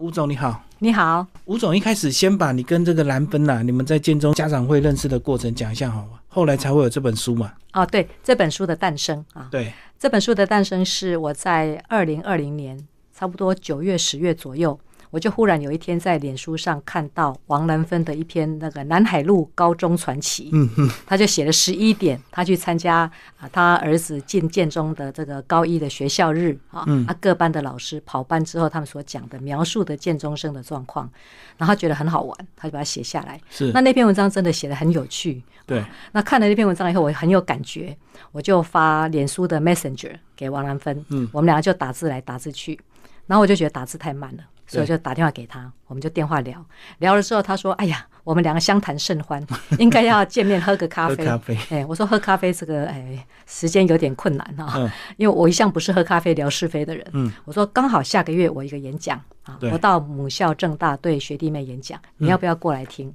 吴总你好，你好，吴总一开始先把你跟这个兰芬呐，你们在建中家长会认识的过程讲一下好吗？后来才会有这本书嘛？哦，对，这本书的诞生啊，对，这本书的诞生是我在二零二零年差不多九月十月左右。我就忽然有一天在脸书上看到王兰芬的一篇那个南海路高中传奇，嗯哼，他就写了十一点，他去参加啊，他儿子进建中的这个高一的学校日啊，啊各班的老师跑班之后，他们所讲的描述的建中生的状况，然后他觉得很好玩，他就把它写下来。是，那那篇文章真的写的很有趣。对，那看了那篇文章以后，我很有感觉，我就发脸书的 Messenger 给王兰芬，嗯，我们两个就打字来打字去，然后我就觉得打字太慢了。所以就打电话给他，我们就电话聊聊了之后，他说：“哎呀，我们两个相谈甚欢，应该要见面喝个咖啡。”咖啡。哎，我说喝咖啡这个哎时间有点困难啊，因为我一向不是喝咖啡聊是非的人。嗯，我说刚好下个月我一个演讲啊，我到母校正大对学弟妹演讲，你要不要过来听？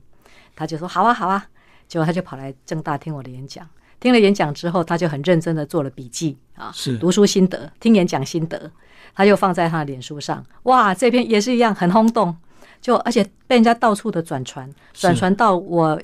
他就说好啊好啊，结果他就跑来正大听我的演讲。听了演讲之后，他就很认真的做了笔记啊，是读书心得，听演讲心得。他就放在他的脸书上，哇，这篇也是一样很轰动，就而且被人家到处的转传，转传到我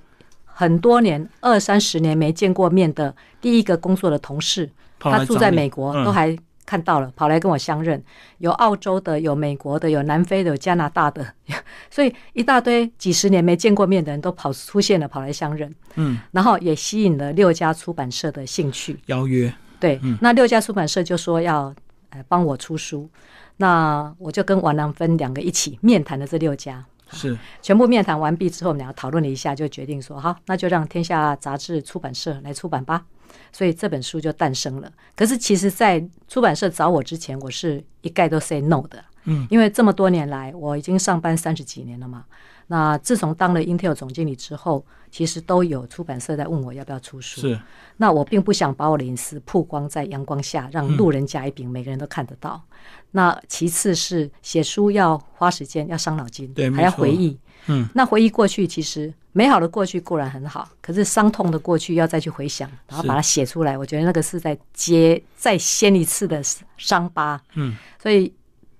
很多年二三十年没见过面的第一个工作的同事，他住在美国，都还看到了，跑来跟我相认，有澳洲的，有美国的，有南非的，有加拿大的，所以一大堆几十年没见过面的人都跑出现了，跑来相认，嗯，然后也吸引了六家出版社的兴趣。邀约，对，那六家出版社就说要。呃，帮我出书，那我就跟王兰芬两个一起面谈的这六家，是全部面谈完毕之后，我们两个讨论了一下，就决定说，好，那就让天下杂志出版社来出版吧。所以这本书就诞生了。可是其实，在出版社找我之前，我是一概都 say no 的，嗯，因为这么多年来，我已经上班三十几年了嘛。那自从当了 Intel 总经理之后，其实都有出版社在问我要不要出书。是，那我并不想把我的隐私曝光在阳光下，让路人甲乙丙每个人都看得到。那其次是写书要花时间，要伤脑筋，对，还要回忆。嗯，那回忆过去，其实美好的过去固然很好，可是伤痛的过去要再去回想，然后把它写出来，我觉得那个是在揭再掀一次的伤疤。嗯，所以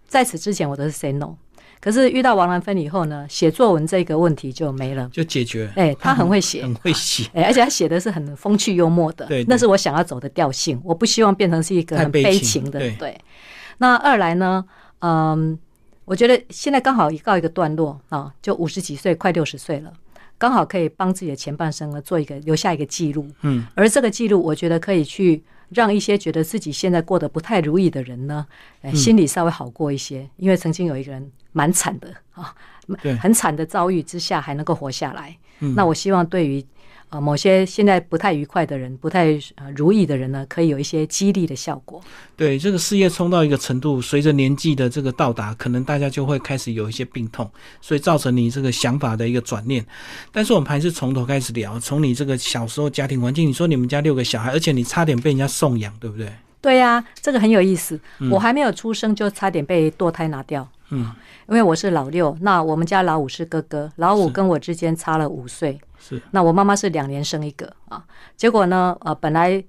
在此之前，我都是 say no。可是遇到王兰芬以后呢，写作文这个问题就没了，就解决。哎，他很会写，很会写，哎，而且他写的是很风趣幽默的，对，那是我想要走的调性。我不希望变成是一个很悲情的，对。那二来呢，嗯，我觉得现在刚好一告一个段落啊，就五十几岁，快六十岁了，刚好可以帮自己的前半生呢做一个留下一个记录，嗯，而这个记录，我觉得可以去。让一些觉得自己现在过得不太如意的人呢，心里稍微好过一些，因为曾经有一个人蛮惨的啊，很惨的遭遇之下还能够活下来。那我希望对于。呃，某些现在不太愉快的人，不太呃如意的人呢，可以有一些激励的效果。对，这个事业冲到一个程度，随着年纪的这个到达，可能大家就会开始有一些病痛，所以造成你这个想法的一个转念。但是我们还是从头开始聊，从你这个小时候家庭环境，你说你们家六个小孩，而且你差点被人家送养，对不对？对呀，这个很有意思。我还没有出生就差点被堕胎拿掉。嗯，因为我是老六，那我们家老五是哥哥，老五跟我之间差了五岁。是，那我妈妈是两年生一个啊，结果呢，呃，本来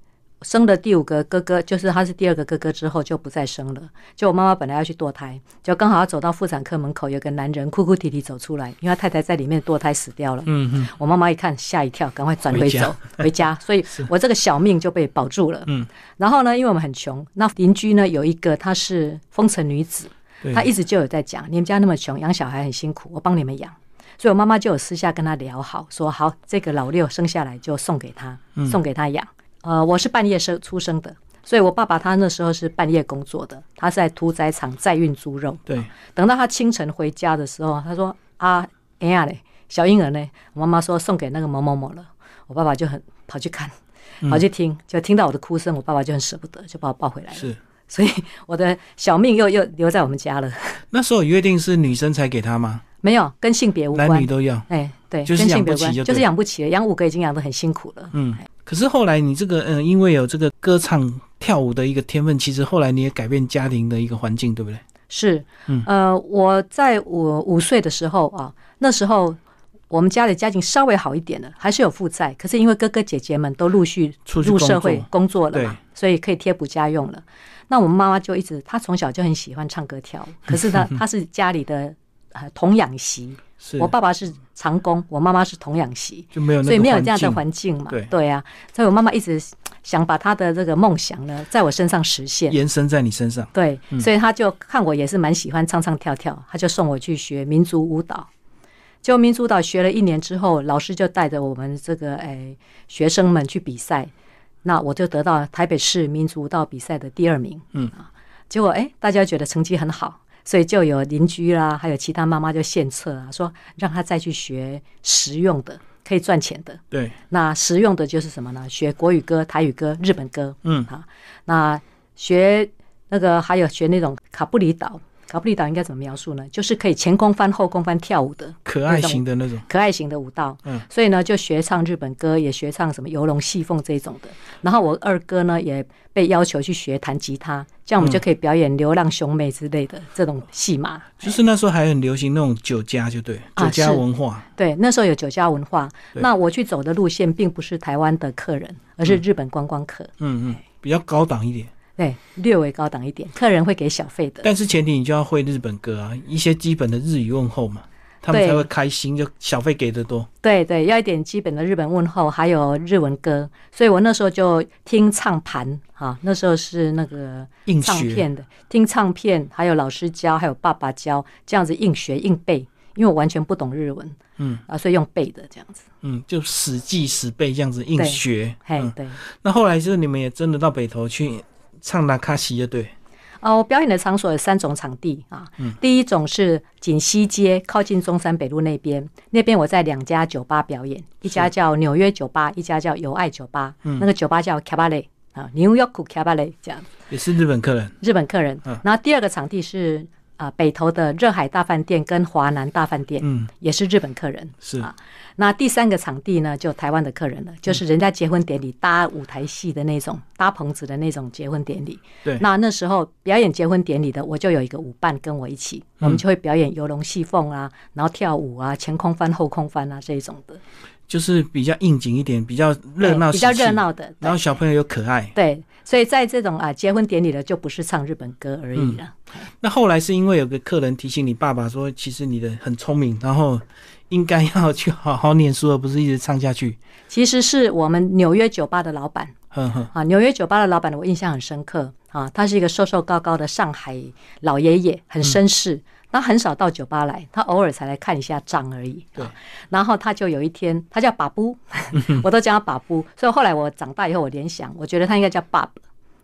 生的第五个哥哥，就是他是第二个哥哥之后就不再生了。就我妈妈本来要去堕胎，就刚好要走到妇产科门口，有个男人哭哭啼啼走出来，因为他太太在里面堕胎死掉了。嗯嗯，我妈妈一看吓一跳，赶快转回走回家，所以 我这个小命就被保住了。嗯，然后呢，因为我们很穷，那邻居呢有一个她是风尘女子，她一直就有在讲，你们家那么穷，养小孩很辛苦，我帮你们养。所以我妈妈就有私下跟他聊好，说好这个老六生下来就送给他，送给他养。呃，我是半夜生出生的，所以我爸爸他那时候是半夜工作的，他在屠宰场载运猪肉。对，等到他清晨回家的时候，他说啊，哎呀嘞，小婴儿呢？我妈妈说送给那个某某某了。我爸爸就很跑去看，跑去听，就听到我的哭声，我爸爸就很舍不得，就把我抱回来了。是，所以 我的小命又又留在我们家了。那时候约定是女生才给他吗？没有，跟性别无关，男女都要。哎，对，就是养不起，就是养不起了。养五个已经养得很辛苦了。嗯，可是后来你这个，嗯，因为有这个歌唱跳舞的一个天分，其实后来你也改变家庭的一个环境，对不对？是，呃，我在我五岁的时候啊，那时候我们家里家境稍微好一点了，还是有负债，可是因为哥哥姐姐们都陆续入社会工作了嘛，所以可以贴补家用了。那我们妈妈就一直，她从小就很喜欢唱歌跳舞，可是她她是家里的。呃童养媳，是我爸爸是长工，我妈妈是童养媳，就没有所以没有这样的环环境嘛。对啊，所以我妈妈一直想把她的这个梦想呢，在我身上实现。延伸在你身上。对，嗯所以她就看我也是蛮喜欢唱唱跳跳，她就送我去学民族舞蹈。就民族舞蹈学了一年之后，老师就带着我们这个诶、学生们去比赛，那我就得到台北市民族舞蹈比赛的第二名。嗯啊，结果诶、大家觉得成绩很好，所以就有邻居啦，还有其他妈妈就献策啊，说让他再去学实用的，可以赚钱的。对，那实用的就是什么呢？学国语歌、台语歌、日本歌。嗯啊，那学那个还有学那种卡布里岛，卡布里岛应该怎么描述呢？就是可以前空翻、后空翻跳舞的可爱型的那种。可爱型的舞蹈。嗯，所以呢，就学唱日本歌，也学唱什么游龙戏凤这种的。然后我二哥呢，也被要求去学弹吉他，这样我们就可以表演流浪兄妹之类的这种戏码。就是那时候还很流行那种酒家，就对，啊酒家文化。对，那时候有酒家文化。那我去走的路线并不是台湾的客人，而是日本观光客。嗯嗯，比较高档一点。对，略微高档一点，客人会给小费的。但是前提你就要会日本歌啊，一些基本的日语问候嘛，他们才会开心，就小费给的多。对对，要一点基本的日本问候，还有日文歌。所以我那时候就听唱盘啊，那时候是那个硬学，唱片的，听唱片，还有老师教，还有爸爸教，这样子硬学硬背，因为我完全不懂日文嗯啊，所以用背的这样子。嗯，就死记死背这样子硬对学。嘿，嗯，对。那后来就是你们也真的到北投去唱那卡西，乐队。哦，我表演的场所有三种场地啊。第一种是锦西街，靠近中山北路那边，那边我在两家酒吧表演，一家叫纽约酒吧，一家叫友爱酒吧。那个酒吧叫 Cabaret 啊，New York Cabaret 这样，也是日本客人。日本客人嗯。然后第二个场地是啊、北投的热海大饭店跟华南大饭店，嗯，也是日本客人。是啊那第三个场地呢，就台湾的客人了，就是人家结婚典礼搭舞台戏的那种，搭棚子的那种结婚典礼。对那那时候表演结婚典礼的，我就有一个舞伴跟我一起，我们就会表演游龙戏凤啊，然后跳舞啊，前空翻、后空翻啊这一种的，就是比较应景一点，比较热闹，比较热。闹的。然后小朋友又可爱。对，所以在这种啊结婚典礼的，就不是唱日本歌而已了。那后来是因为有个客人提醒你爸爸说，其实你的很聪明，然后应该要去好好念书，而不是一直唱下去。其实是我们纽约酒吧的老板呵呵，啊，纽约酒吧的老板我印象很深刻啊，他是一个瘦瘦高高的上海老爷爷，很绅士。他很少到酒吧来，他偶尔才来看一下账而已。然后他就有一天，他叫巴布，我都叫他巴布。所以后来我长大以后，我联想，我觉得他应该叫爸爸，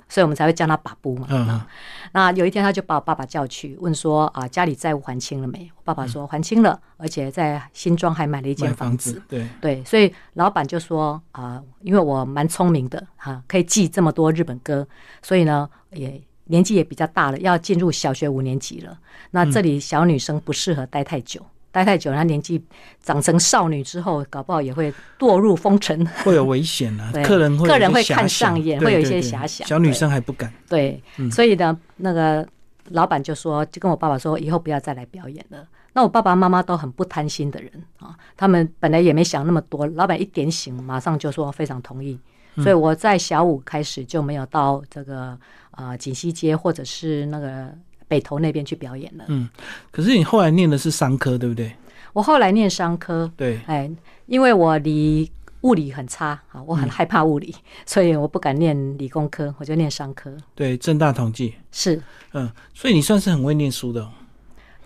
所以我们才会叫他巴布嘛。那有一天，他就把我爸爸叫去，问说啊，家里债务还清了没？我爸爸说还清了，而且在新庄还买了一间买房子。，对，对，所以老板就说啊、因为我蛮聪明的哈、可以记这么多日本歌，所以呢也年纪也比较大了，要进入小学五年级了。那这里小女生不适合待太久，待太久，她年纪长成少女之后，搞不好也会堕入风尘。会有危险啊，客人会客人会看上眼对会有一些遐想小女生还不敢。对，嗯所以呢，那个老板就说，就跟我爸爸说，以后不要再来表演了。那我爸爸妈妈都很不贪心的人啊，他们本来也没想那么多，老板一点醒，马上就说非常同意。嗯所以我在小五开始就没有到这个呃锦溪街或者是那个北投那边去表演了。嗯，可是你后来念的是商科，对不对？我后来念商科，对，哎，因为我离物理很差啊，我嗯很害怕物理，所以我不敢念理工科，我就念商科。对，正大统计，是，嗯，所以你算是很会念书的、哦。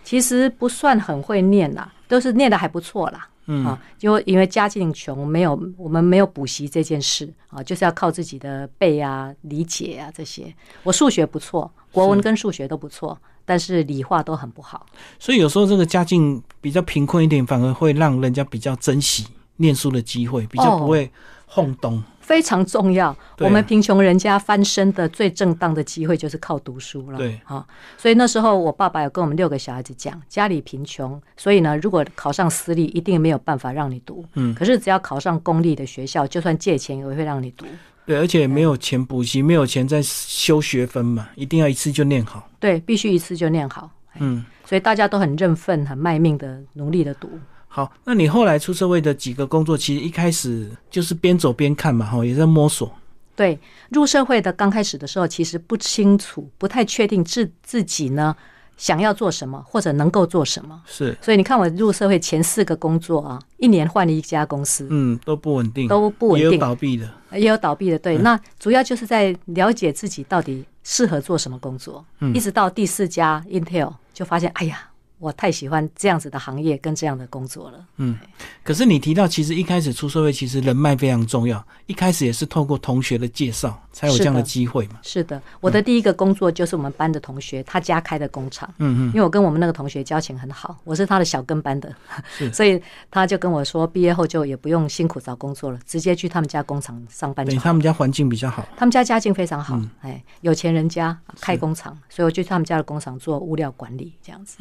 其实不算很会念啦，都是念的还不错啦。嗯啊，就因为家境穷，没有我们没有补习这件事啊，就是要靠自己的背啊、理解啊这些。我数学不错，国文跟数学都不错，但是理化都很不好。所以有时候这个家境比较贫困一点，反而会让人家比较珍惜念书的机会，比较哦不会轰动。非常重要。我们贫穷人家翻身的最正当的机会就是靠读书了。对啊，所以那时候我爸爸有跟我们六个小孩子讲，家里贫穷，所以呢，如果考上私立，一定没有办法让你读。嗯，可是只要考上公立的学校，就算借钱也会让你读。对，而且没有钱补习，没有钱再修学分嘛，一定要一次就念好。对，必须一次就念好。嗯，所以大家都很认份、很卖命的努力的读。好，那你后来出社会的几个工作，其实一开始就是边走边看嘛，哈，也在摸索。对，入社会的刚开始的时候，其实不清楚，不太确定自自己呢想要做什么或者能够做什么。是，所以你看我入社会前四个工作啊，一年换了一家公司，嗯，都不稳定，都不稳定，也有倒闭的，也有倒闭的。对，那主要就是在了解自己到底适合做什么工作。嗯一直到第四家 Intel 就发现，哎呀，我太喜欢这样子的行业跟这样的工作了。嗯可是你提到，其实一开始出社会，其实人脉非常重要。一开始也是透过同学的介绍，才有这样的机会嘛。是的，我的第一个工作就是我们班的同学他家开的工厂。嗯嗯因为我跟我们那个同学交情很好，我是他的小跟班的，所以他就跟我说，毕业后就也不用辛苦找工作了，直接去他们家工厂上班嗯，等于就好。他们家环境比较好。他们家家境非常好嗯，哎，有钱人家开工厂，所以我就去他们家的工厂做物料管理这样子。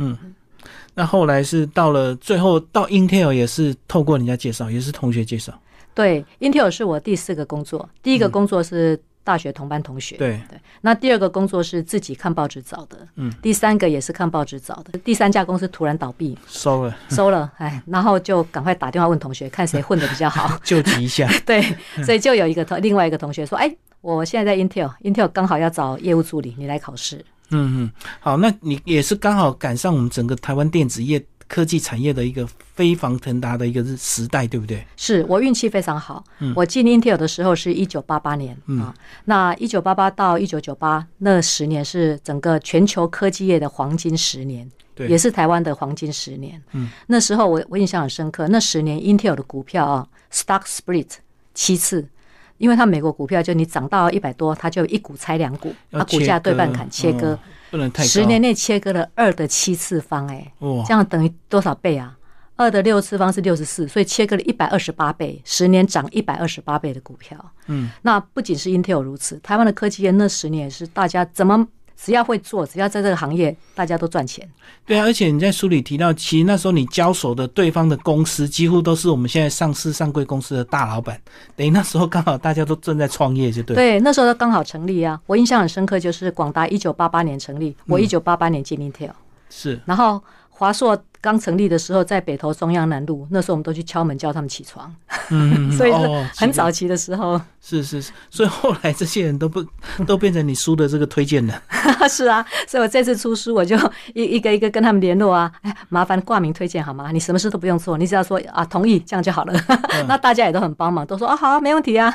那后来是到了最后到 Intel 也是透过人家介绍，也是同学介绍。对，Intel 是我第四个工作，第一个工作是大学同班同学，嗯对，对，那第二个工作是自己看报纸找的，嗯，第三个也是看报纸找的，第三家公司突然倒闭收了，收了，哎，然后就赶快打电话问同学，看谁混的比较好，救急一下。对，所以就有一个同另外一个同学说，哎，我现在在 Intel，Intel 刚好要找业务助理，你来考试。嗯嗯，好，那你也是刚好赶上我们整个台湾电子业科技产业的一个飞黄腾达的一个时代，对不对？是我运气非常好，我进 Intel 的时候是一九八八年、啊，那一九八八到一九九八那十年是整个全球科技业的黄金十年，对也是台湾的黄金十年。嗯，那时候我我印象很深刻，那十年 Intel 的股票啊，stock split 七次。因为它美国股票就你涨到一百多，它就一股拆两股，要它股价对半砍切割哦，不能太。十年内切割了二的七次方、哎，哇这，样等于多少倍啊？二的六次方是六十四，所以切割了一百二十八倍，十年涨一百二十八倍的股票。嗯，那不仅是 Intel 如此，台湾的科技业那十年也是大家怎么只要会做，只要在这个行业，大家都赚钱。对啊，而且你在书里提到，其实那时候你交手的对方的公司，几乎都是我们现在上市上柜公司的大老板，等于那时候刚好大家都正在创业，就对。对，那时候刚好成立啊。我印象很深刻，就是广达一九八八年成立，我一九八八年进 Intel，、是，然后华硕刚成立的时候在北投中央南路，那时候我们都去敲门叫他们起床，嗯，所以是哦很早期的时候。是是是，所以后来这些人都不 都变成你书的这个推荐人。是啊，所以我这次出书，我就一一个一个跟他们联络啊，哎，麻烦挂名推荐好吗？你什么事都不用做，你只要说啊同意，这样就好了。那大家也都很帮忙，都说啊好啊，没问题啊。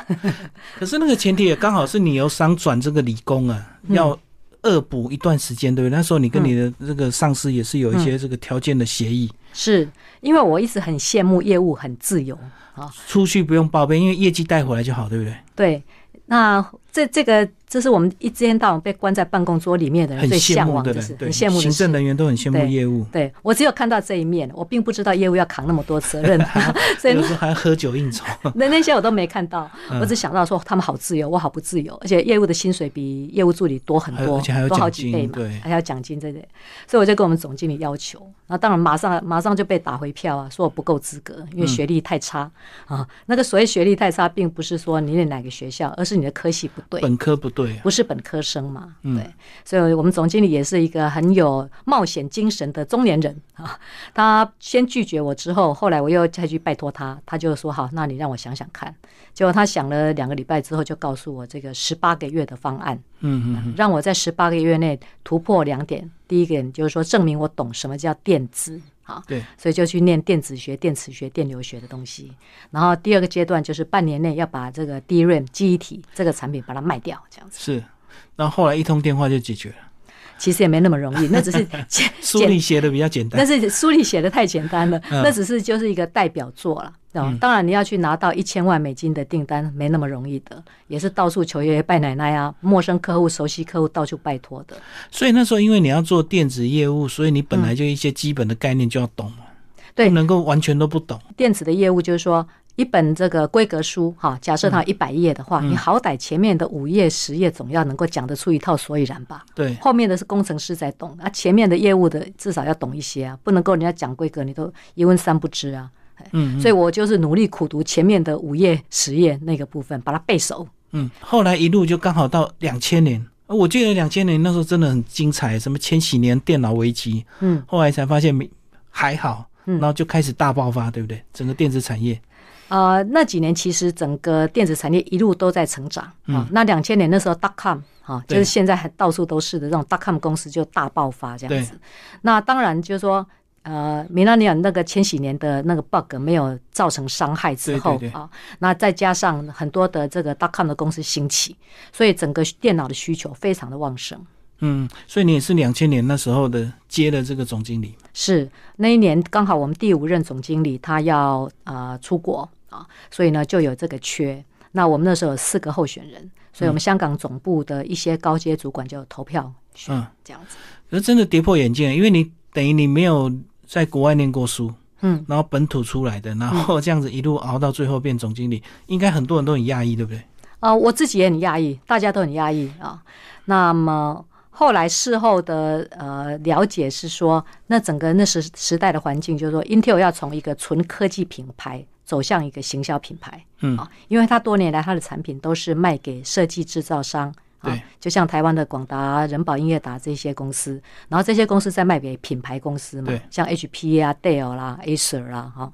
可是那个前提也刚好是你由商转这个理工啊，嗯要恶补一段时间，对不对？那时候你跟你的这个上司也是有一些这个条件的协议，是因为我一直很羡慕业务很自由啊，出去不用报备，因为业绩带回来就好，对不对？对。那这这个，这是我们一天到晚被关在办公桌里面的人最向往的事，，对，很羡慕的行政。人员都很羡慕业务，对我只有看到这一面，我并不知道业务要扛那么多责任，所以有时候还要喝酒应酬。那那些我都没看到，嗯我只想到说他们好自由，我好不自由，而且业务的薪水比业务助理多很多，而且还有多好奖金几倍嘛，对还要奖金这些，所以我就跟我们总经理要求，那当然马上马上就被打回票啊，说我不够资格，因为学历太差、啊。那个所谓学历太差，并不是说你念哪个学校，而是你的科系不对。本科不对啊，不是本科生嘛？嗯对，所以我们总经理也是一个很有冒险精神的中年人啊。他先拒绝我之后，后来我又再去拜托他，他就说好，那你让我想想看。结果他想了两个礼拜之后，就告诉我这个十八个月的方案，嗯嗯让我在十八个月内突破两点。第一个点就是说，证明我懂什么叫电子。好，对，所以就去念电子学、电磁学、电流学的东西。然后第二个阶段就是半年内要把这个 DRAM 记忆体这个产品把它卖掉，这样子。是。然后后来一通电话就解决了，其实也没那么容易，那只是简书里写的比较简单那。是书里写的太简单了，嗯那只是就是一个代表作了。哦，当然你要去拿到一千万美金的订单，没那么容易的，也是到处求爷爷拜奶奶啊，陌生客户、熟悉客户到处拜托的。所以那时候因为你要做电子业务，所以你本来就一些基本的概念就要懂嘛，对不能够完全都不懂。电子的业务就是说，一本这个规格书哈，假设它一百页的话，你好歹前面的五页、十页总要能够讲得出一套所以然吧。对，后面的是工程师在懂，啊，前面的业务的至少要懂一些啊，不能够人家讲规格你都一问三不知啊。嗯所以我就是努力苦读前面的五页、十页那个部分，把它背熟。嗯，后来一路就刚好到两千年。呃我记得两千年那时候真的很精彩，什么千禧年电脑危机，嗯，后来才发现没还好，嗯然后就开始大爆发，对不对？整个电子产业，呃，那几年其实整个电子产业一路都在成长啊。那两千年那时候，dot com 啊，就是现在还到处都是的这种 dot com 公司就大爆发这样子。那当然就是说，呃，米拉尼尔那个千禧年的那个 bug 没有造成伤害之后啊，那再加上很多的这个 dot com 的公司兴起，所以整个电脑的需求非常的旺盛。嗯，所以你也是两千年那时候的接了这个总经理。是那一年刚好我们第五任总经理他要呃出国。啊，所以呢就有这个缺。那我们那时候有四个候选人，所以我们香港总部的一些高阶主管就投票选这样子。那真的跌破眼镜，因为你等于你没有在国外念过书，嗯，然后本土出来的，然后这样子一路熬到最后变总经理，应该很多人都很讶异，对不对？啊，我自己也很讶异，大家都很讶异啊。那么后来事后的呃了解是说，那整个那时时代的环境就是说，Intel 要从一个纯科技品牌。走向一个行销品牌，嗯。啊，因为他多年来他的产品都是卖给设计制造商，对，就像台湾的广达、人保、音乐达这些公司，然后这些公司再卖给品牌公司嘛，像 HP 啊、Dell 啦、Acer 啦，哈，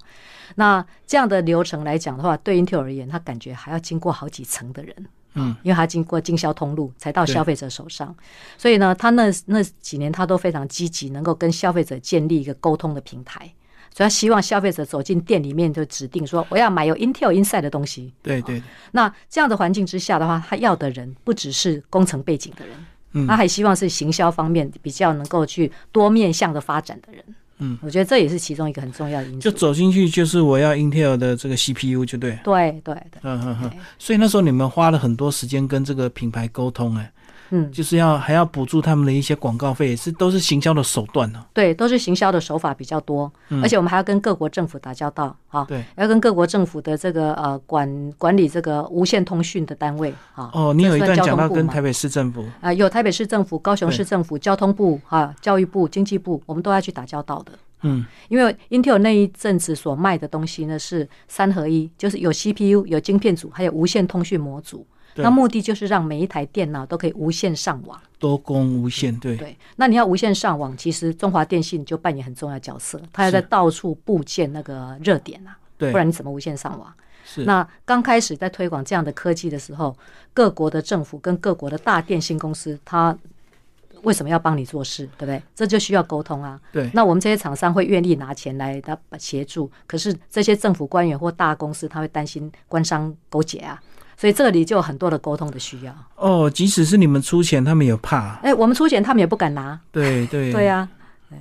那这样的流程来讲的话，对 Intel 而言，他感觉还要经过好几层的人，嗯，因为他经过经销通路才到消费者手上，所以呢，他那那几年他都非常积极，能够跟消费者建立一个沟通的平台。主要希望消费者走进店里面就指定说我要买有 Intel Inside 的东西。对对。那这样的环境之下的话，他要的人不只是工程背景的人，嗯，他还希望是行销方面比较能够去多面向的发展的人。嗯，我觉得这也是其中一个很重要的因素。就走进去就是我要 Intel 的这个 CPU 就对。对对对。嗯嗯嗯。所以那时候你们花了很多时间跟这个品牌沟通，哎。嗯，就是要还要补助他们的一些广告费，也是都是行销的手段呢。对，都是行销的手法比较多，而且我们还要跟各国政府打交道啊。对，要跟各国政府的这个呃管管理这个无线通讯的单位啊。哦，你有一段讲到跟台北市政府啊，有台北市政府、高雄市政府、交通部啊、教育部、经济部，我们都要去打交道的。嗯，因为 Intel 那一阵子所卖的东西呢是三合一，就是有 CPU、有晶片组，还有无线通讯模组。那目的就是让每一台电脑都可以无线上网，多功无线，对对。那你要无线上网，其实中华电信就扮演很重要角色，它要在到处布建那个热点啊，对，不然你怎么无线上网？是。那刚开始在推广这样的科技的时候，各国的政府跟各国的大电信公司，他为什么要帮你做事，对不对？这就需要沟通啊。对。那我们这些厂商会愿意拿钱来他协助，可是这些政府官员或大公司，他会担心官商勾结啊。所以这里就有很多的沟通的需要哦。即使是你们出钱，他们也怕。哎，我们出钱，他们也不敢拿。对对对呀，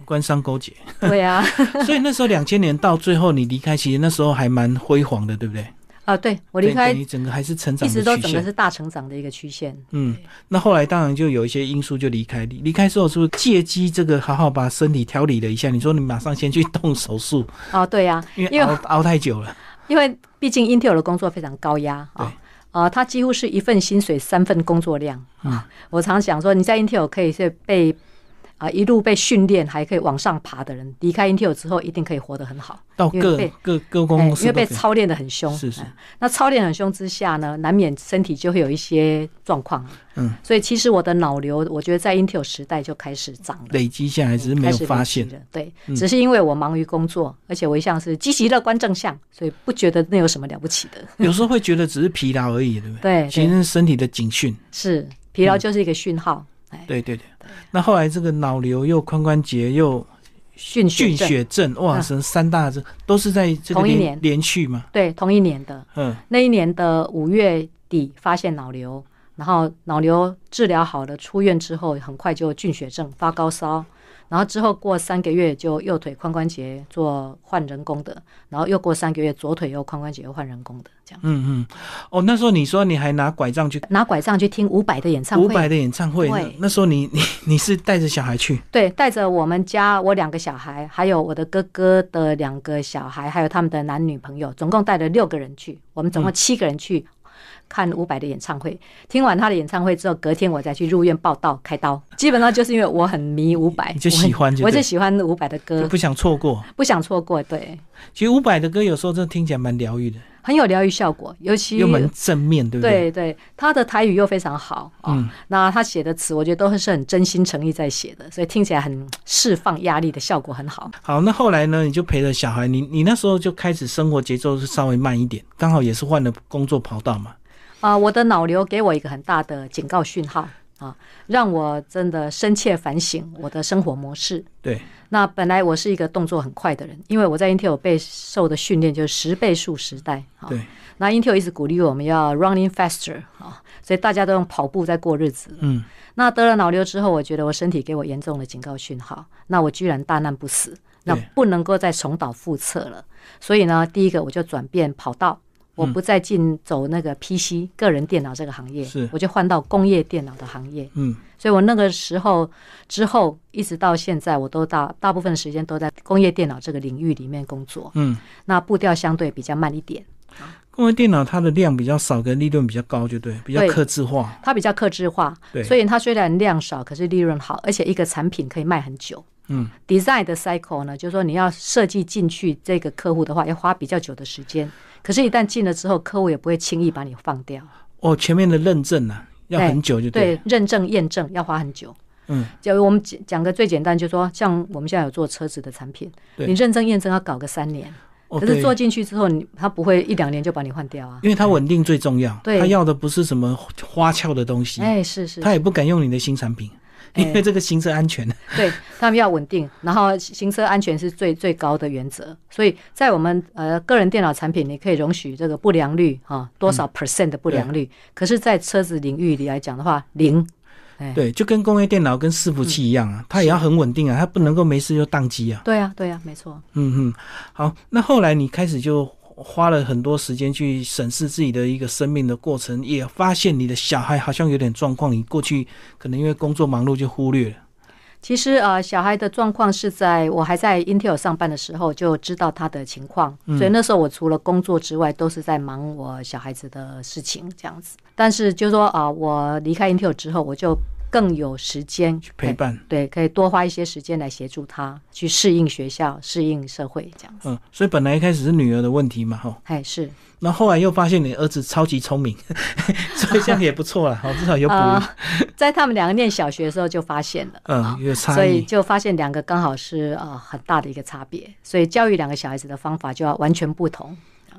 官商勾结。对呀。所以那时候两千年到最后你离开，其实那时候还蛮辉煌的，对不对？啊，对我离开，你整个还是成长，一直都整个是大成长的一个曲线。嗯，那后来当然就有一些因素就离开。离开之后是不是借机这个好好把身体调理了一下？你说你马上先去动手术？哦，对呀，因为熬熬太久了。因为毕竟 Intel 的工作非常高压啊。啊，他几乎是一份薪水三份工作量啊！我常想说，你在 Intel 可以是被。啊，一路被训练还可以往上爬的人，离开 Intel 之后一定可以活得很好。到各各各公司，因为被操练的很凶。是是。那操练很凶之下呢，难免身体就会有一些状况。嗯。所以其实我的脑瘤，我觉得在 Intel 时代就开始长了，累积下来只是没有发现。对，只是因为我忙于工作，而且我一向是积极乐观正向，所以不觉得那有什么了不起的。有时候会觉得只是疲劳而已，对不对？对，其实是身体的警讯。是，疲劳就是一个讯号。对对对，那后来这个脑瘤又髋关节又菌菌血症，哇，神三大症都是在这个同一年。连续嘛？对，同一年的，嗯，那一年的五月底发现脑瘤，然后脑瘤治疗好了，出院之后很快就菌血症发高烧。然后之后过三个月就右腿髋关节做换人工的，然后又过三个月左腿又髋关节又换人工的，这样。嗯嗯，哦，那时候你说你还拿拐杖去拿拐杖去听伍佰的演唱会，伍佰的演唱会，那时候你 你你是带着小孩去？对，带着我们家我两个小孩，还有我的哥哥的两个小孩，还有他们的男女朋友，总共带了六个人去，我们总共七个人去。看伍佰的演唱会，听完他的演唱会之后，隔天我再去入院报道开刀。基本上就是因为我很迷伍佰，你就喜欢就我对就喜欢伍佰的就歌，不想错过。不想错过。对，其实伍佰的歌有时候真的听起来蛮疗愈的，很有疗愈效果，尤其又蛮正面，对不对？对对，他的台语又非常好啊、嗯那他写的词，我觉得都是很真心诚意在写的，所以听起来很释放压力的效果很好。好，那后来呢？你就陪着小孩，你你那时候就开始生活节奏是稍微慢一点，刚好也是换了工作跑道嘛。啊、我的脑瘤给我一个很大的警告讯号啊，让我真的深切反省我的生活模式。对，那本来我是一个动作很快的人，因为我在 Intel 被受的训练就是十倍速时代啊。对，那 Intel 一直鼓励我们要 running faster 啊，所以大家都用跑步在过日子。嗯，那得了脑瘤之后，我觉得我身体给我严重的警告讯号，那我居然大难不死，那不能够再重蹈覆辙了。所以呢，第一个我就转变跑道，我不再进走那个 PC 个人电脑这个行业，是我就换到工业电脑的行业。嗯，所以我那个时候之后一直到现在，我都大大部分时间都在工业电脑这个领域里面工作。嗯，那步调相对比较慢一点，工业电脑它的量比较少，跟利润比较高，就对，比较克制化。它比较克制化，对，所以它虽然量少，可是利润好，而且一个产品可以卖很久。嗯，design 的 cycle 呢，就是说你要设计进去这个客户的话，要花比较久的时间。可是，一旦进了之后，客户也不会轻易把你放掉。哦，前面的认证啊，要很久就对。对，认证验证要花很久。嗯，就我们讲讲个最简单，就是说像我们现在有做车子的产品，对你认证验证要搞个三年，可是做进去之后，你他不会一两年就把你换掉啊。因为它稳定最重要，对他要的不是什么花俏的东西，哎，是是，他也不敢用你的新产品，因为哎这个行车安全。对他们要稳定，然后行车安全是最最高的原则。所以在我们呃个人电脑产品，你可以容许这个不良率啊多少 percent 的不良率，可是，在车子领域里来讲的话，零。哎，对，就跟工业电脑跟伺服器一样啊，它也要很稳定啊，它不能够没事就宕机啊。对啊，对啊，没错。嗯嗯，好，那后来你开始就花了很多时间去审视自己的一个生命的过程，也发现你的小孩好像有点状况，你过去可能因为工作忙碌就忽略了。其实呃，小孩的状况是在我还在 Intel 上班的时候就知道他的情况，所以那时候我除了工作之外，都是在忙我小孩子的事情这样子。但是就说啊、我离开 Intel 之后，我就更有时间去陪伴，对，可以多花一些时间来协助他去适应学校、适应社会这样子。嗯，所以本来一开始是女儿的问题嘛，哈，哎，是那后来又发现你儿子超级聪明，所以这样也不错了，好，至少有补，啊、在他们两个念小学的时候就发现了。嗯，有差异，所以就发现两个刚好是呃很大的一个差别，所以教育两个小孩子的方法就要完全不同。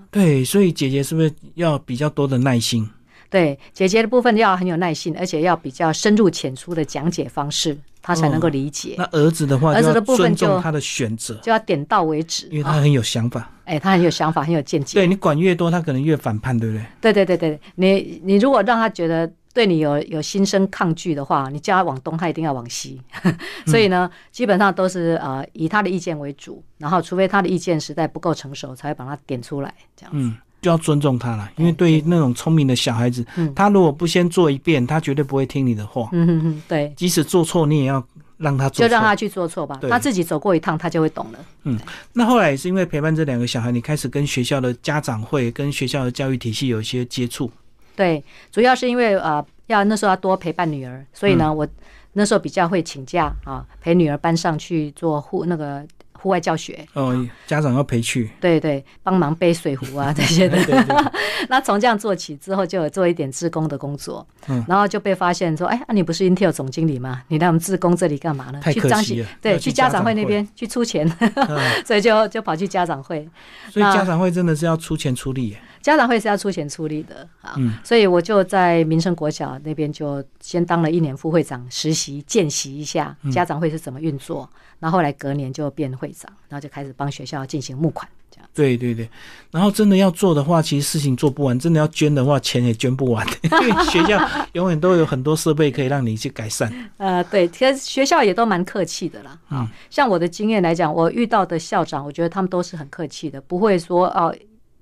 对，所以姐姐是不是要比较多的耐心？对姐姐的部分要很有耐心，而且要比较深入浅出的讲解方式，他才能够理解，那儿子的话，儿子的部分就他的选择，就要点到为止。啊因为他很有想法。哎，他很有想法，很有见解。对你管越多，他可能越反叛，对不对？对对对对，你你如果让他觉得对你有有心生抗拒的话，你叫他往东，他一定要往西。所以呢，基本上都是呃以他的意见为主，然后除非他的意见实在不够成熟，才会把他点出来这样。嗯，就要尊重他了，因为对于那种聪明的小孩子，嗯他如果不先做一遍，他绝对不会听你的话。嗯嗯嗯，对，即使做错，你也要让他做。就让他去做错吧，他自己走过一趟，他就会懂了。嗯那后来也是因为陪伴这两个小孩，你开始跟学校的家长会、跟学校的教育体系有一些接触。对，主要是因为呃，要那时候要多陪伴女儿，所以呢，我那时候比较会请假啊，陪女儿搬上去做护那个户外教学。哦，家长要陪去。对对，帮忙背水壶啊 这些的。对对 那从这样做起之后，就有做一点志工的工作，嗯然后就被发现说，哎，啊、你不是 Intel 总经理吗？你来我们志工这里干嘛呢？太可惜了要对，去去家长会会那边去出钱，嗯 所以就就跑去家长会。所以家长会真的是要出钱出力耶。家长会是要出钱出力的啊，嗯所以我就在民生国小那边就先当了一年副会长，实习见习一下嗯家长会是怎么运作，然后后来隔年就变会长，然后就开始帮学校进行募款，这样。对对对，然后真的要做的话，其实事情做不完；真的要捐的话，钱也捐不完，因为学校永远都有很多设备可以让你去改善。呃，对，其实学校也都蛮客气的啦。啊、像我的经验来讲，我遇到的校长，我觉得他们都是很客气的，不会说哦。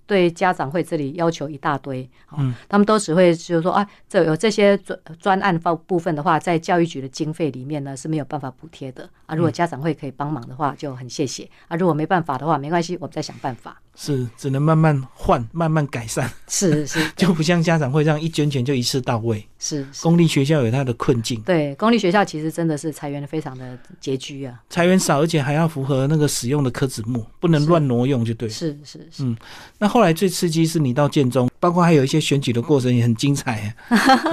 对家长会这里要求一大堆，哦嗯他们都只会就是说啊，这有这些专专案方部分的话，在教育局的经费里面呢是没有办法补贴的啊。如果家长会可以帮忙的话，就很谢谢啊。如果没办法的话，没关系，我们再想办法。是只能慢慢换，慢慢改善，是是，就不像家长会这样一捐钱就一次到位。是是公立学校有它的困境，对，公立学校其实真的是裁员的非常的拮据啊。裁员少，而且还要符合那个使用的科子目，不能乱挪用，就对。是是是。嗯，那后来最刺激是你到建中，包括还有一些选举的过程也很精彩。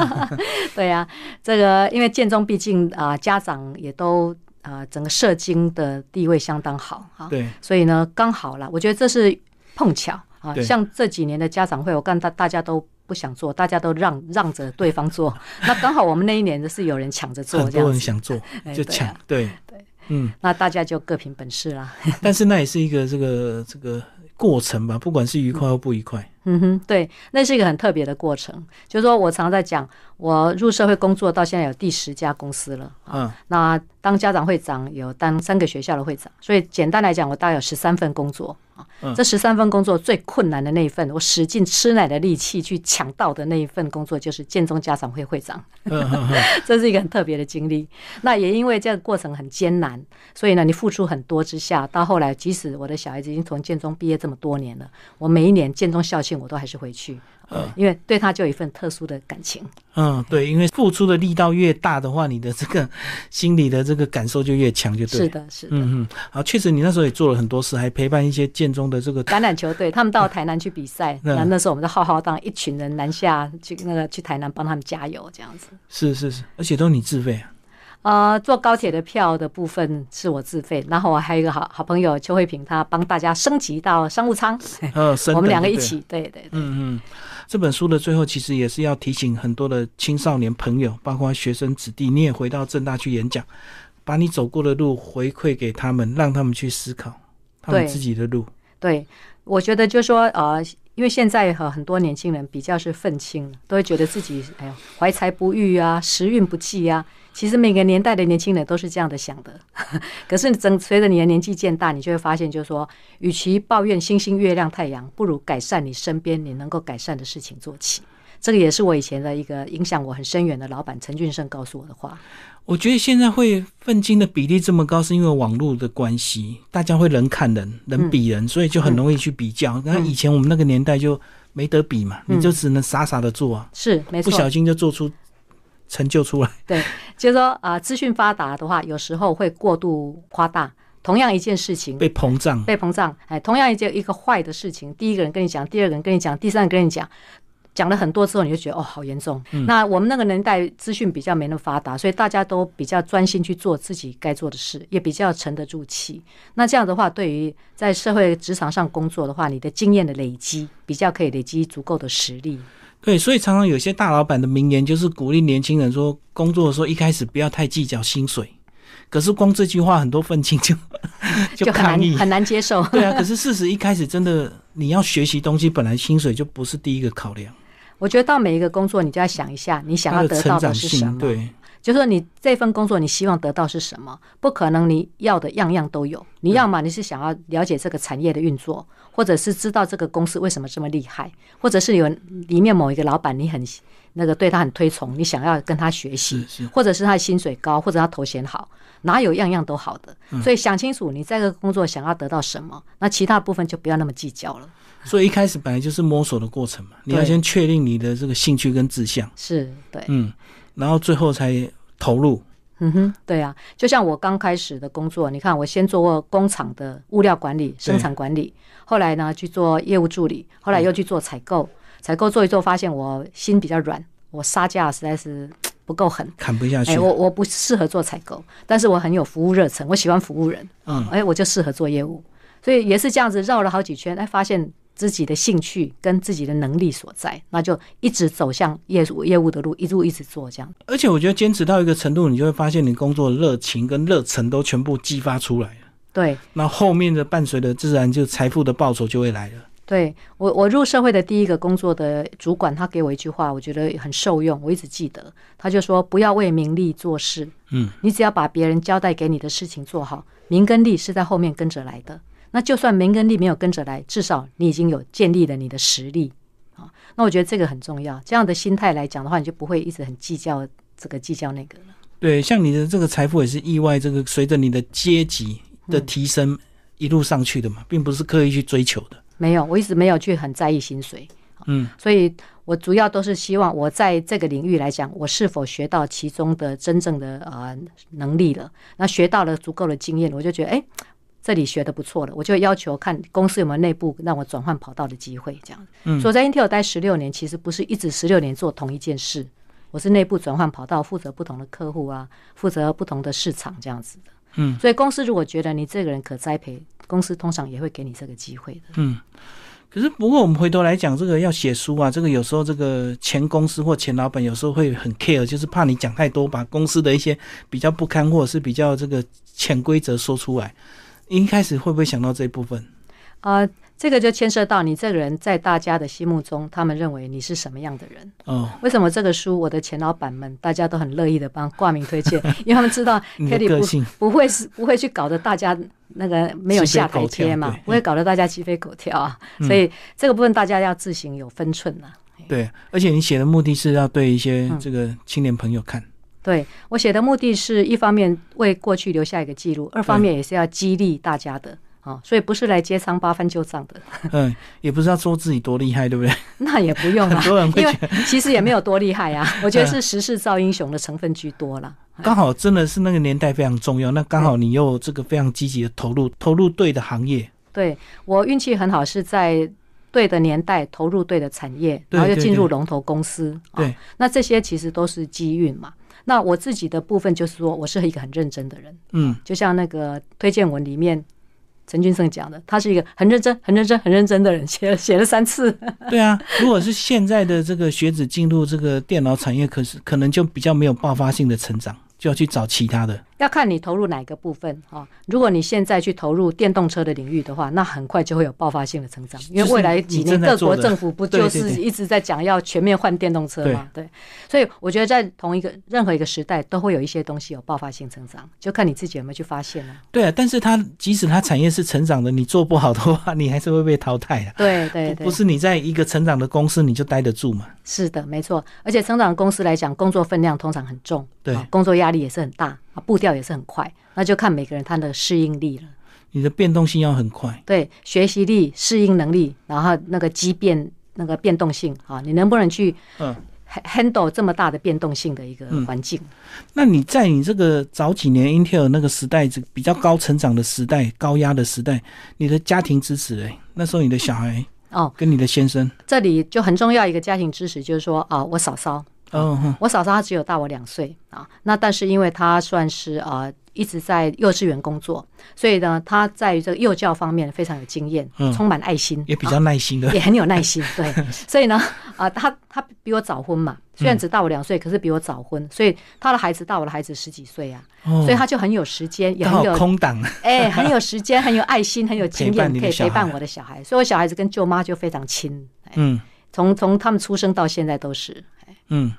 对啊，这个因为建中毕竟啊，家长也都。啊，整个社经的地位相当好哈，对，所以呢，刚好啦，我觉得这是碰巧啊。像这几年的家长会，我看大大家都不想做，大家都让让着对方做，那刚好我们那一年的是有人抢着做，很多人想做就抢，对对，嗯，那大家就各凭本事啦。但是那也是一个这个这个过程吧，不管是愉快或不愉快。嗯哼，对，那是一个很特别的过程。就是说我常在讲，我入社会工作到现在有第十家公司了啊。那当家长会长，有当三个学校的会长，所以简单来讲，我大概有十三份工作啊。这十三份工作最困难的那一份，我使尽吃奶的力气去抢到的那一份工作，就是建中家长会会长。这是一个很特别的经历。那也因为这个过程很艰难，所以呢，你付出很多之下，到后来，即使我的小孩子已经从建中毕业这么多年了，我每一年建中校庆。我都还是回去，嗯，因为对他就有一份特殊的感情。嗯，对，因为付出的力道越大的话，你的这个心里的这个感受就越强，就对。是的，是的。嗯嗯，好，确实你那时候也做了很多事，还陪伴一些建中的这个橄榄球队，他们到台南去比赛，那那时候我们就浩浩荡一群人南下去那个去台南帮他们加油，这样子。是是是，而且都是你自费啊。呃，坐高铁的票的部分是我自费，然后我还有一个好好朋友邱慧萍，她帮大家升级到商务舱，我们两个一起，对对对，嗯嗯。这本书的最后，其实也是要提醒很多的青少年朋友，包括学生子弟，你也回到正大去演讲，把你走过的路回馈给他们，让他们去思考他们自己的路。对，我觉得就说呃。因为现在和很多年轻人比较是愤青，都会觉得自己哎呀怀才不遇啊，时运不济啊。其实每个年代的年轻人都是这样的想的。可是整随着你的年纪渐大，你就会发现，就是说，与其抱怨星星、月亮、太阳，不如改善你身边你能够改善的事情做起。这个也是我以前的一个影响我很深远的老板陈俊生告诉我的话。我觉得现在会愤青的比例这么高，是因为网络的关系，大家会人看人，人比人，所以就很容易去比较。那以前我们那个年代就没得比嘛，你就只能傻傻的做啊，是没错，不小心就做出成就出来。对，就是说啊，资讯发达的话，有时候会过度夸大。同样一件事情被膨胀，被膨胀。哎，同样一件一个坏的事情，第一个人跟你讲，第二个人跟你讲，第三个跟你讲。讲了很多之后，你就觉得哦，好严重。那我们那个年代资讯比较没那么发达，所以大家都比较专心去做自己该做的事，也比较沉得住气。那这样的话，对于在社会职场上工作的话，你的经验的累积比较可以累积足够的实力。对，所以常常有些大老板的名言就是鼓励年轻人说，工作的时候一开始不要太计较薪水。可是光这句话，很多愤青就 就抗议，很难接受。对啊，可是事实一开始真的，你要学习东西，本来薪水就不是第一个考量。我觉得到每一个工作，你就要想一下，你想要得到的是什么？对，就是说你这份工作，你希望得到是什么？不可能你要的样样都有。你要么你是想要了解这个产业的运作，或者是知道这个公司为什么这么厉害，或者是有里面某一个老板你很那个对他很推崇，你想要跟他学习，或者是他的薪水高，或者他头衔好，哪有样样都好的？所以想清楚你这个工作想要得到什么，那其他部分就不要那么计较了。所以一开始本来就是摸索的过程嘛，你要先确定你的这个兴趣跟志向，是对，嗯，然后最后才投入。嗯哼，对啊，就像我刚开始的工作，你看我先做过工厂的物料管理、生产管理，后来呢去做业务助理，后来又去做采购，采购做一做，发现我心比较软，我杀价实在是不够狠，砍不下去。我我不适合做采购，但是我很有服务热忱，我喜欢服务人，嗯，哎，我就适合做业务，所以也是这样子绕了好几圈，哎，发现。自己的兴趣跟自己的能力所在，那就一直走向业务业务的路，一路一直做这样。而且我觉得坚持到一个程度，你就会发现你工作的热情跟热忱都全部激发出来了。对，那后面的伴随的自然就财富的报酬就会来了。对我，我入社会的第一个工作的主管，他给我一句话，我觉得很受用，我一直记得。他就说：“不要为名利做事，嗯，你只要把别人交代给你的事情做好，名跟利是在后面跟着来的。”那就算名跟利没有跟着来，至少你已经有建立了你的实力啊。那我觉得这个很重要。这样的心态来讲的话，你就不会一直很计较这个计较那个了。对，像你的这个财富也是意外，这个随着你的阶级的提升一路上去的嘛，并不是刻意去追求的。没有，我一直没有去很在意薪水，嗯所以我主要都是希望我在这个领域来讲，我是否学到其中的真正的呃能力了，那学到了足够的经验，我就觉得哎。这里学的不错了，我就要求看公司有没有内部让我转换跑道的机会，这样。嗯所以我在 Intel 待十六年，其实不是一直十六年做同一件事，我是内部转换跑道，负责不同的客户啊，负责不同的市场这样子的。嗯，所以公司如果觉得你这个人可栽培，公司通常也会给你这个机会的。嗯。可是，不过我们回头来讲，这个要写书啊，这个有时候这个前公司或前老板有时候会很 care，就是怕你讲太多，把公司的一些比较不堪或者是比较这个潜规则说出来。一开始会不会想到这一部分？啊、这个就牵涉到你这个人在大家的心目中，他们认为你是什么样的人。哦，为什么这个书我的前老板们大家都很乐意的帮挂名推荐？因为他们知道 Kelly 不，不会是不会去搞得大家那个没有下台阶嘛不会搞得大家鸡飞狗跳啊。嗯所以这个部分大家要自行有分寸呐、对，而且你写的目的是要对一些嗯这个青年朋友看。对我写的目的是一方面为过去留下一个记录，二方面也是要激励大家的啊、所以不是来揭伤疤翻旧账的，嗯，也不是要说自己多厉害，对不对？那也不用啊很，多人会觉得，其实也没有多厉害啊。我觉得是时势造英雄的成分居多啦。刚好真的是那个年代非常重要。那刚好你又这个非常积极的投入，投入对的行业。对我运气很好，是在对的年代投入对的产业，然后又进入龙头公司。对啊，那这些其实都是机运嘛。那我自己的部分就是说，我是一个很认真的人，嗯，就像那个推荐文里面陈俊胜讲的，他是一个很认真、很认真、很认真的人，写了写了三次。对啊。如果是现在的这个学子进入这个电脑产业，可是可能就比较没有爆发性的成长，就要去找其他的。要看你投入哪个部分啊。如果你现在去投入电动车的领域的话，那很快就会有爆发性的成长，因为未来几年各国政府不就是一直在讲要全面换电动车吗？对，所以我觉得在同一个任何一个时代，都会有一些东西有爆发性成长，就看你自己有没有去发现了。对啊，但是它即使它产业是成长的，你做不好的话，你还是会被淘汰啊。对对对，不是你在一个成长的公司你就待得住嘛？是的，没错。而且成长公司来讲，工作分量通常很重，对啊工作压力也是很大啊，步调也是很快，那就看每个人他的适应力了。你的变动性要很快。对，学习力、适应能力，然后那个机变、那个变动性啊，你能不能去嗯 ha- handle 这么大的变动性的一个嗯环境？那你在你这个早几年 Intel 那个时代，这比较高成长的时代、高压的时代，你的家庭支持哎、那时候你的小孩 哦，跟你的先生，这里就很重要一个家庭支持，就是说啊，我嫂嫂，我嫂嫂她只有大我两岁啊，那但是因为她算是啊一直在幼稚园工作，所以呢，她在于这个幼教方面非常有经验，嗯充满爱心，也比较耐心的，也很有耐心，对，所以呢，啊，她她比我早婚嘛，虽然只大我两岁，可是比我早婚，所以她的孩子大我的孩子十几岁啊，哦。所以她就很有时间，也很有空档，哎、很有时间，很有爱心，很有经验，可以陪伴我的小孩，所以我小孩子跟舅妈就非常亲，哎嗯。从从他们出生到现在都是，嗯，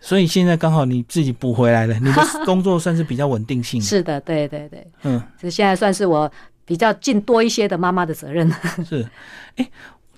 所以现在刚好你自己补回来了，你的 工作算是比较稳定性，是的，对对对，嗯。这现在算是我比较尽多一些的妈妈的责任，是，哎、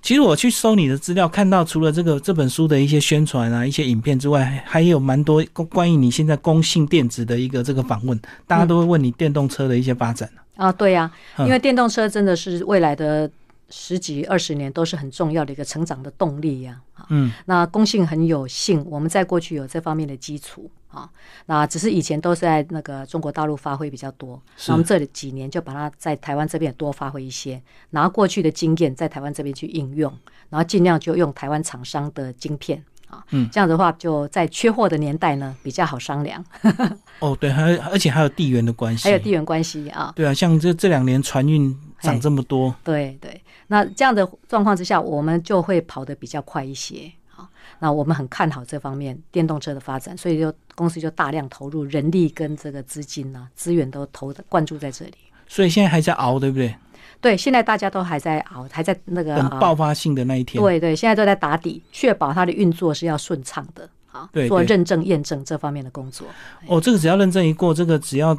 其实我去搜你的资料，看到除了这个这本书的一些宣传啊、一些影片之外，还还有蛮多关关于你现在工信电子的一个这个访问，大家都会问你电动车的一些发展。啊，对呀、嗯因为电动车真的是未来的十几二十年都是很重要的一个成长的动力呀、啊。嗯。那公信很有幸，我们在过去有这方面的基础啊。那只是以前都是在那个中国大陆发挥比较多，那我们这几年就把它在台湾这边也多发挥一些，拿过去的经验在台湾这边去应用，然后尽量就用台湾厂商的晶片。啊，嗯。这样的话就在缺货的年代呢比较好商量，哦，对，还而且还有地缘的关系，还有地缘关系啊，对啊，像这这两年船运涨这么多，对对，那这样的状况之下，我们就会跑得比较快一些啊。那我们很看好这方面电动车的发展，所以就公司就大量投入人力跟这个资金啊资源都投的灌注在这里。所以现在还在熬，对不对？对，现在大家都还在熬，还在那个等啊爆发性的那一天。对对，现在都在打底，确保它的运作是要顺畅的啊，对对做认证验证这方面的工作。哦，这个只要认证一过，这个只要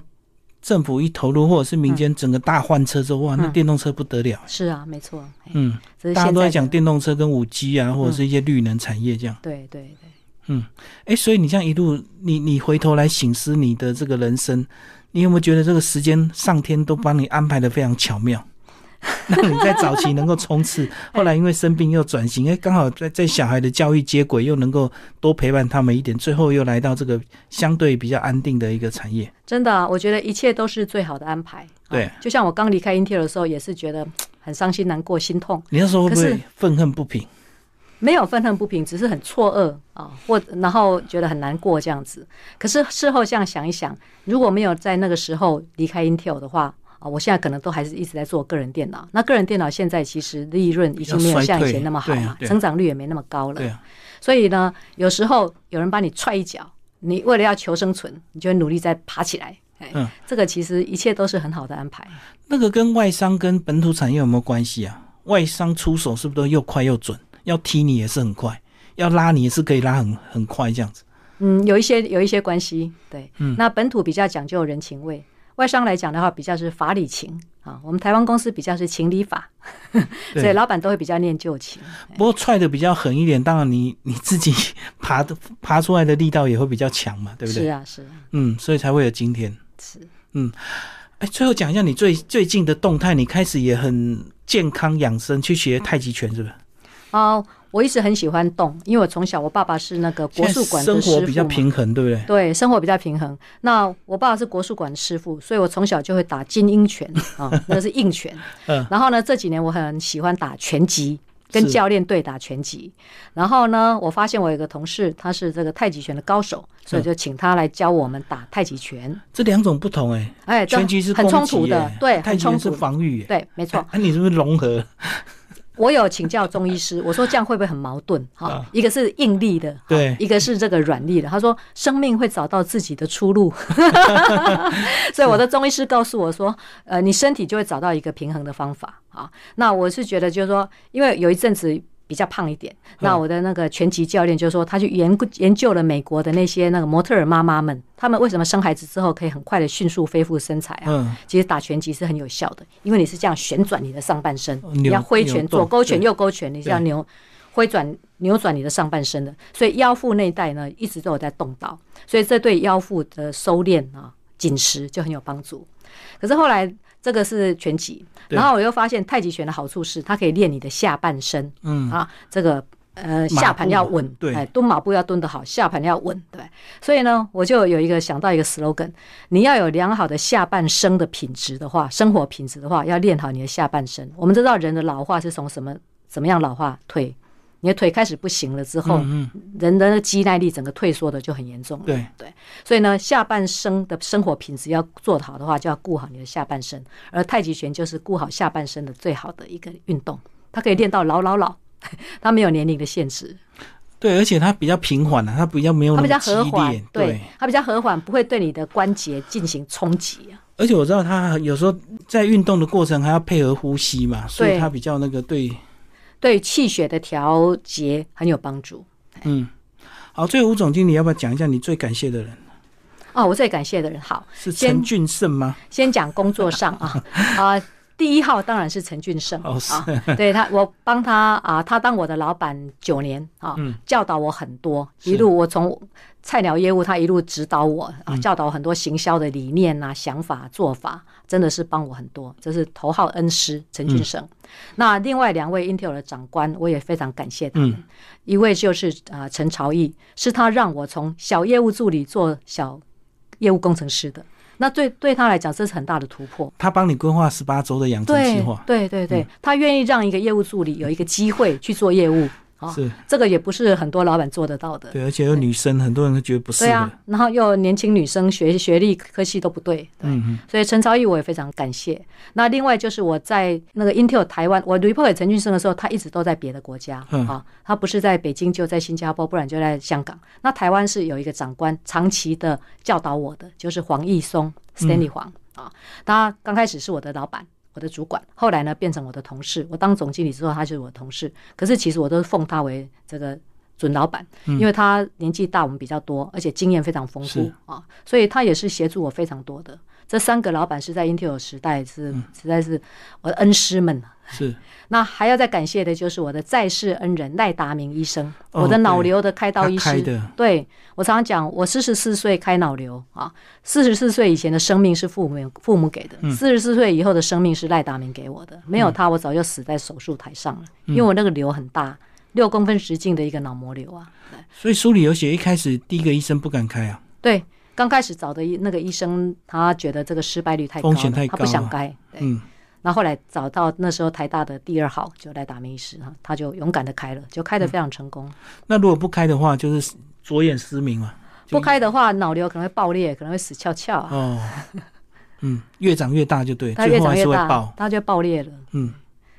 政府一投入，或者是民间整个大换车之后，哇，那嗯电动车不得了。是啊，没错，哎嗯，大家都在讲电动车跟五 G 啊，或者是一些绿能产业这样。对对对。嗯，哎，所以你这样一路，你你回头来醒思你的这个人生，你有没有觉得这个时间上天都帮你安排的非常巧妙？让你在早期能够冲刺，后来因为生病又转型，哎，刚好在在小孩的教育接轨，又能够多陪伴他们一点，最后又来到这个相对比较安定的一个产业。真的，我觉得一切都是最好的安排。对，就像我刚离开 Intel 的时候，也是觉得很伤心、难过、心痛。你那时候会不会愤恨不平？没有愤恨不平，只是很错愕啊，或然后觉得很难过这样子。可是事后这样想一想，如果没有在那个时候离开 Intel 的话啊，我现在可能都还是一直在做个人电脑。那个人电脑现在其实利润已经没有像以前那么好了，成长率也没那么高了。所以呢，有时候有人把你踹一脚，你为了要求生存，你就会努力再爬起来。嗯，这个其实一切都是很好的安排。那个跟外商跟本土产业有没有关系啊？外商出手是不是都又快又准？要踢你也是很快，要拉你也是可以拉很很快这样子。嗯，有一些有一些关系，对。嗯，那本土比较讲究人情味，外商来讲的话比较是法理情啊。我们台湾公司比较是情理法，所以老板都会比较念旧情。不过踹的比较狠一点，当然你 你自己爬的爬出来的力道也会比较强嘛，对不对？是啊，是啊。嗯，所以才会有今天。是。嗯，哎，最后讲一下你最最近的动态，你开始也很健康养生，去学太极拳，是不是？哦，我一直很喜欢动，因为我从小我爸爸是那个国术馆的师傅，生活比较平衡，对不对？对，生活比较平衡。那我爸爸是国术馆的师傅，所以我从小就会打精英拳啊，那是硬拳。嗯。然后呢，这几年我很喜欢打拳击，跟教练对打拳击。然后呢，我发现我有个同事他是这个太极拳的高手，所以就请他来教我们打太极拳。这两种不同哎，哎，拳击是很冲突的，对，太极拳是防御，对，没错。那你是不是融合？我有请教中医师，我说这样会不会很矛盾？哈，一个是硬力的，对，一个是这个软力的。他说生命会找到自己的出路，所以我的中医师告诉我说，呃，你身体就会找到一个平衡的方法啊。那我是觉得就是说，因为有一阵子。比较胖一点，那我的那个拳击教练就说，他去研研究了美国的那些那个模特儿妈妈们，他们为什么生孩子之后可以很快的迅速恢复身材啊？嗯，其实打拳击是很有效的，因为你是这样旋转你的上半身，你要挥拳，左勾拳，右勾拳，你是要扭挥转扭转你的上半身的，所以腰腹那一带呢一直都有在动到，所以这对腰腹的收敛啊紧实就很有帮助。可是后来。这个是拳击，然后我又发现太极拳的好处是它可以练你的下半身，嗯。啊，这个呃下盘要稳，对，哎蹲马步要蹲得好，下盘要稳，对，所以呢，我就有一个想到一个 slogan，你要有良好的下半身的品质的话，生活品质的话，要练好你的下半身。我们知道人的老化是从什么怎么样老化？退？你的腿开始不行了之后，人的肌耐力整个退缩的就很严重了。对对，所以呢，下半身的生活品质要做好的话，就要顾好你的下半身。而太极拳就是顾好下半身的最好的一个运动，它可以练到老老老，它没有年龄的限制。对，而且它比较平缓啊，它比较没有它比较和缓，对，它比较和缓，不会对你的关节进行冲击啊。而且我知道它有时候在运动的过程还要配合呼吸嘛，所以它比较那个对。对气血的调节很有帮助。嗯，好，最后吴总经理要不要讲一下你最感谢的人？哦，我最感谢的人，好，是陈俊胜吗？先讲工作上啊 啊，第一号当然是陈俊胜啊，对他，我帮他啊，他当我的老板九年啊，教导我很多，一路我从。菜鸟业务，他一路指导我啊，教导很多行销的理念啊、想法、做法，真的是帮我很多。这是头号恩师陈俊生。那另外两位 Intel 的长官，我也非常感谢他们。一位就是啊陈朝义，是他让我从小业务助理做小业务工程师的。那对对他来讲，这是很大的突破。他帮你规划十八周的养成计划。对对对，他愿意让一个业务助理有一个机会去做业务。是这个也不是很多老板做得到的。对，而且有女生，很多人都觉得不是。对啊，然后又年轻女生，学学历科系都不对。嗯嗯。所以陈超毅我也非常感谢。那另外就是我在那个 Intel 台湾，我 report 给陈俊生的时候，他一直都在别的国家。嗯。啊，他不是在北京，就在新加坡，不然就在香港。那台湾是有一个长官长期的教导我的，就是黄义松 Stanley 黄啊。他刚开始是我的老板。我的主管后来呢变成我的同事，我当总经理之后，他就是我的同事。可是其实我都是奉他为这个准老板，因为他年纪大我们比较多，而且经验非常丰富啊，所以他也是协助我非常多的。这三个老板是在 Intel 时代是嗯实在是我的恩师们。是 那还要再感谢的就是我的在世恩人赖达明医生，哦我的脑瘤的开刀他医师。开的，对我常常讲，我四十四岁开脑瘤啊，四十四岁以前的生命是父母父母给的，嗯四十四岁以后的生命是赖达明给我的。没有他，我早就死在手术台上了，嗯因为我那个瘤很大，六公分直径的一个脑膜瘤啊。所以书里有写，一开始第一个医生不敢开啊，对，刚开始找的医那个医生，他觉得这个失败率太高了，风险太他不想开。对，嗯，那后来找到那时候台大的第二号就赖达明医师哈，他就勇敢的开了，就开得非常成功。那如果不开的话，就是左眼失明嘛。不开的话，脑瘤可能会爆裂，可能会死翘翘啊。哦，嗯，越长越大就对，它越最后还长越大是会爆，，它就爆裂了。嗯，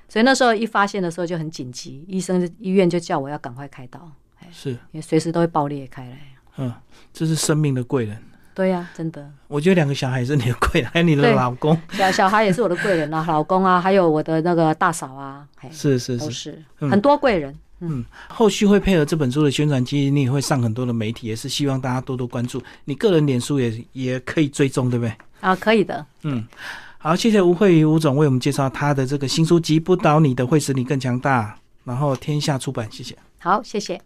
所以那时候一发现的时候就很紧急，医生医院就叫我要赶快开刀，是，因为随时都会爆裂开来。嗯，这是生命的贵人。对呀、真的，我觉得两个小孩是你的贵人，还有你的老公，小小孩也是我的贵人啊，老公啊，还有我的那个大嫂啊，是是是。都是嗯很多贵人。嗯后续会配合这本书的宣传，其实你也会上很多的媒体，也是希望大家多多关注。你个人脸书也也可以追踪，对不对？啊，可以的，嗯，好，谢谢吴慧瑜吴总为我们介绍他的这个新书《击不倒你的会使你更强大》，然后天下出版，谢谢。好，谢谢。